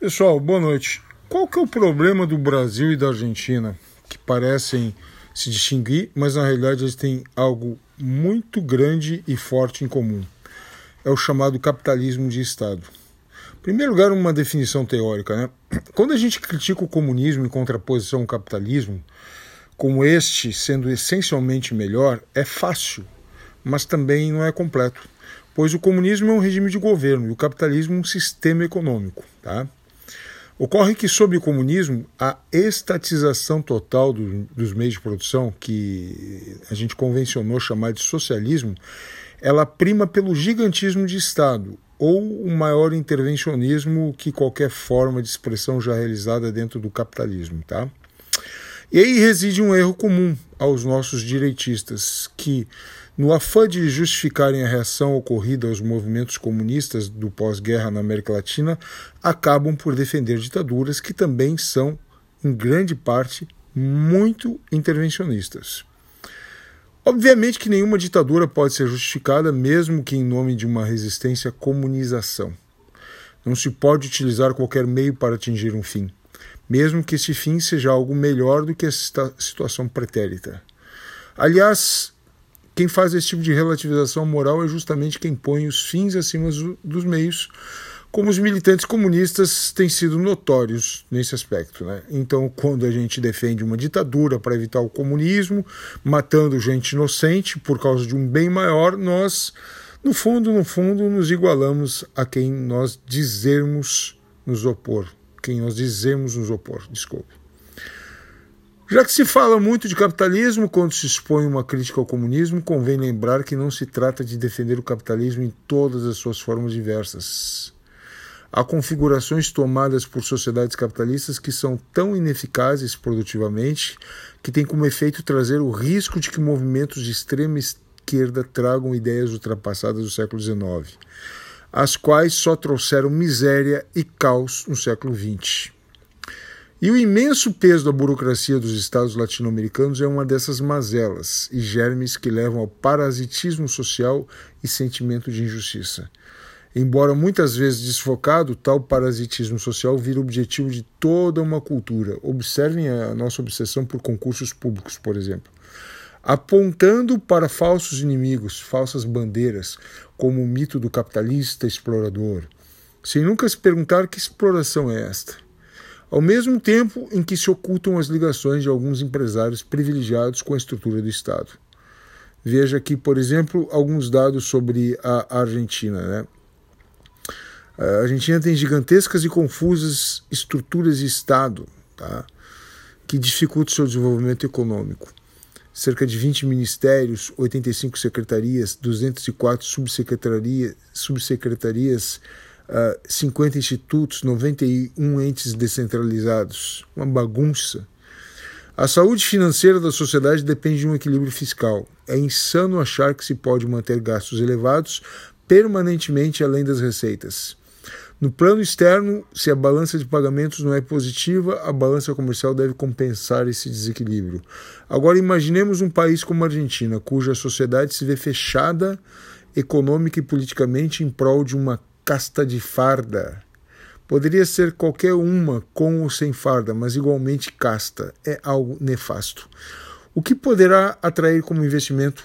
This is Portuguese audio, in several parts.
Pessoal, boa noite. Qual que é o problema do Brasil e da Argentina, que parecem se distinguir, mas na realidade eles têm algo muito grande e forte em comum? É o chamado capitalismo de Estado. Em primeiro lugar, uma definição teórica. Né? Quando a gente critica o comunismo em contraposição ao capitalismo, como este sendo essencialmente melhor, é fácil, mas também não é completo, pois o comunismo é um regime de governo e o capitalismo um sistema econômico. Tá? Ocorre que, sob o comunismo, a estatização total do, dos meios de produção, que a gente convencionou chamar de socialismo, ela prima pelo gigantismo de Estado ou o maior intervencionismo que qualquer forma de expressão já realizada dentro do capitalismo. Tá? E aí reside um erro comum aos nossos direitistas, que, no afã de justificarem a reação ocorrida aos movimentos comunistas do pós-guerra na América Latina, acabam por defender ditaduras que também são, em grande parte, muito intervencionistas. Obviamente que nenhuma ditadura pode ser justificada, mesmo que em nome de uma resistência à comunização. Não se pode utilizar qualquer meio para atingir um fim mesmo que esse fim seja algo melhor do que a situação pretérita. Aliás, quem faz esse tipo de relativização moral é justamente quem põe os fins acima dos meios, como os militantes comunistas têm sido notórios nesse aspecto. Né? Então, quando a gente defende uma ditadura para evitar o comunismo, matando gente inocente por causa de um bem maior, nós, no fundo, no fundo, nos igualamos a quem nós dizermos nos opor quem nós dizemos nos opor. Desculpe. Já que se fala muito de capitalismo quando se expõe uma crítica ao comunismo, convém lembrar que não se trata de defender o capitalismo em todas as suas formas diversas. Há configurações tomadas por sociedades capitalistas que são tão ineficazes produtivamente que têm como efeito trazer o risco de que movimentos de extrema esquerda tragam ideias ultrapassadas do século XIX as quais só trouxeram miséria e caos no século XX. E o imenso peso da burocracia dos estados latino-americanos é uma dessas mazelas e germes que levam ao parasitismo social e sentimento de injustiça. Embora muitas vezes desfocado, tal parasitismo social vira objetivo de toda uma cultura. Observem a nossa obsessão por concursos públicos, por exemplo apontando para falsos inimigos, falsas bandeiras, como o mito do capitalista explorador, sem nunca se perguntar que exploração é esta. Ao mesmo tempo em que se ocultam as ligações de alguns empresários privilegiados com a estrutura do Estado. Veja aqui, por exemplo, alguns dados sobre a Argentina. Né? A Argentina tem gigantescas e confusas estruturas de Estado tá? que dificultam seu desenvolvimento econômico cerca de 20 ministérios, 85 secretarias, 204 subsecretarias, subsecretarias uh, 50 institutos, 91 entes descentralizados. Uma bagunça. A saúde financeira da sociedade depende de um equilíbrio fiscal. É insano achar que se pode manter gastos elevados permanentemente além das receitas. No plano externo, se a balança de pagamentos não é positiva, a balança comercial deve compensar esse desequilíbrio. Agora, imaginemos um país como a Argentina, cuja sociedade se vê fechada econômica e politicamente em prol de uma casta de farda. Poderia ser qualquer uma, com ou sem farda, mas igualmente casta. É algo nefasto. O que poderá atrair como investimento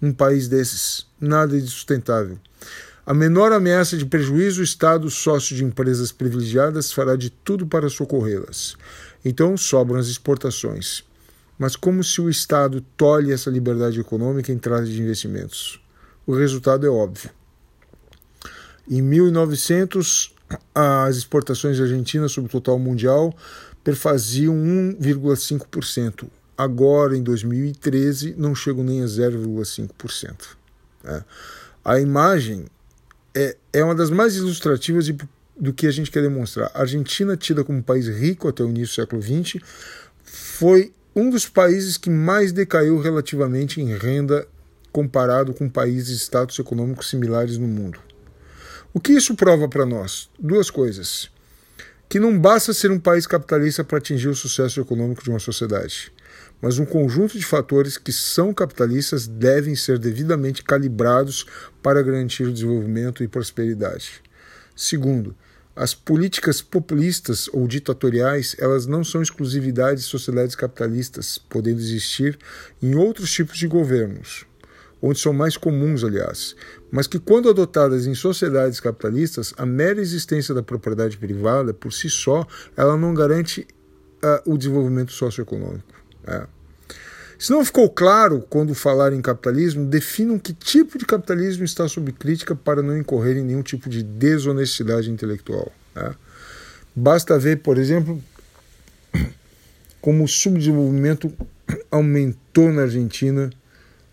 um país desses? Nada de sustentável. A menor ameaça de prejuízo, o Estado, sócio de empresas privilegiadas, fará de tudo para socorrê-las. Então sobram as exportações. Mas como se o Estado tolhe essa liberdade econômica em trás de investimentos? O resultado é óbvio. Em 1900, as exportações argentinas sobre o total mundial perfaziam 1,5%. Agora, em 2013, não chegam nem a 0,5%. É. A imagem é, é uma das mais ilustrativas de, do que a gente quer demonstrar. A Argentina, tida como país rico até o início do século XX, foi um dos países que mais decaiu relativamente em renda comparado com países de status econômicos similares no mundo. O que isso prova para nós? Duas coisas. Que não basta ser um país capitalista para atingir o sucesso econômico de uma sociedade mas um conjunto de fatores que são capitalistas devem ser devidamente calibrados para garantir o desenvolvimento e prosperidade. Segundo, as políticas populistas ou ditatoriais, elas não são exclusividade de sociedades capitalistas, podendo existir em outros tipos de governos, onde são mais comuns, aliás, mas que, quando adotadas em sociedades capitalistas, a mera existência da propriedade privada, por si só, ela não garante uh, o desenvolvimento socioeconômico. É. Se não ficou claro quando falar em capitalismo, definam que tipo de capitalismo está sob crítica para não incorrer em nenhum tipo de desonestidade intelectual. Né? Basta ver, por exemplo, como o subdesenvolvimento aumentou na Argentina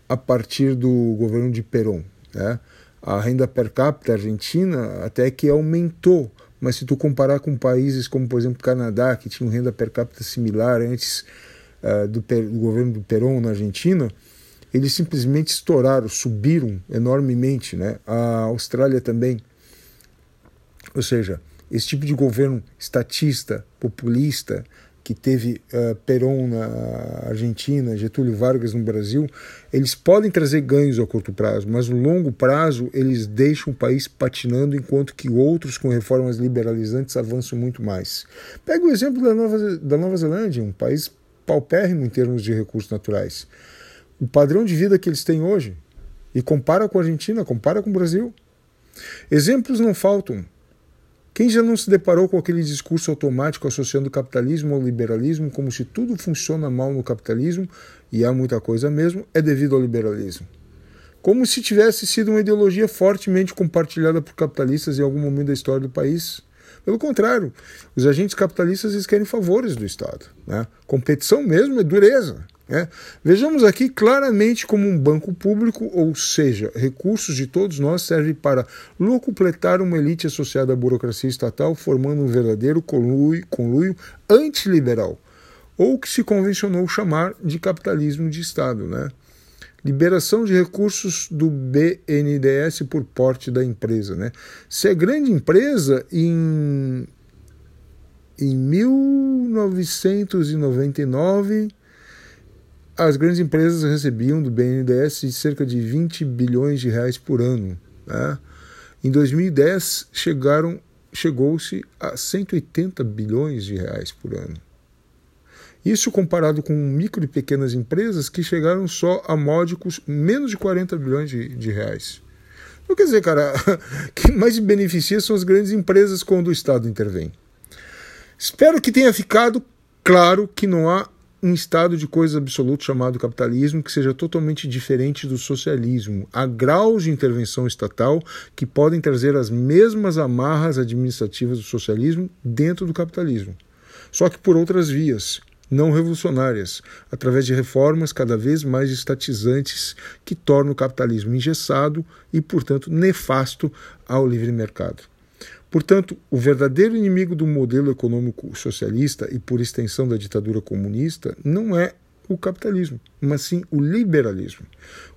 a partir do governo de Perón. Né? A renda per capita argentina até que aumentou, mas se tu comparar com países como, por exemplo, Canadá, que tinha renda per capita similar antes uh, do, do, governo do Perón na Argentina, eles simplesmente estouraram, subiram enormemente. Né? A Austrália também. Ou seja, esse tipo de governo estatista, populista, que teve uh, Perón na Argentina, Getúlio Vargas no Brasil, eles podem trazer ganhos ao curto prazo, mas no longo prazo eles deixam o país patinando, enquanto que outros com reformas liberalizantes avançam muito mais. Pega o exemplo da Nova, da Nova Zelândia, um país paupérrimo em termos de recursos naturais. O padrão de vida que eles têm hoje, e compara com a Argentina, compara com o Brasil. Exemplos não faltam. Quem já não se deparou com aquele discurso automático associando o capitalismo ao liberalismo como se tudo funciona mal no capitalismo, e há muita coisa mesmo, é devido ao liberalismo? Como se tivesse sido uma ideologia fortemente compartilhada por capitalistas em algum momento da história do país. Pelo contrário, os agentes capitalistas eles querem favores do Estado. Né? Competição mesmo é dureza. Né? Vejamos aqui claramente como um banco público, ou seja, recursos de todos nós servem para locupletar uma elite associada à burocracia estatal, formando um verdadeiro conluio antiliberal, ou que se convencionou chamar de capitalismo de Estado. Né? Liberação de recursos do BNDES por porte da empresa. Né? Se é grande empresa, em, em 1999 as grandes empresas recebiam do BNDES cerca de 20 bilhões de reais por ano. Né? Em 2010 chegaram chegou-se a 180 bilhões de reais por ano. Isso comparado com micro e pequenas empresas que chegaram só a módicos menos de 40 bilhões de, de reais. Então, quer dizer, cara, quem mais beneficia são as grandes empresas quando o Estado intervém. Espero que tenha ficado claro que não há um estado de coisas absoluto chamado capitalismo que seja totalmente diferente do socialismo. Há graus de intervenção estatal que podem trazer as mesmas amarras administrativas do socialismo dentro do capitalismo, só que por outras vias, não revolucionárias, através de reformas cada vez mais estatizantes que tornam o capitalismo engessado e, portanto, nefasto ao livre mercado. Portanto, o verdadeiro inimigo do modelo econômico socialista e, por extensão, da ditadura comunista não é o capitalismo, mas sim o liberalismo,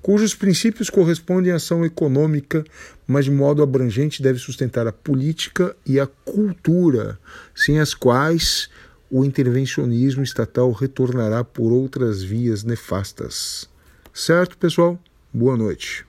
cujos princípios correspondem à ação econômica, mas de modo abrangente deve sustentar a política e a cultura, sem as quais o intervencionismo estatal retornará por outras vias nefastas. Certo, pessoal? Boa noite.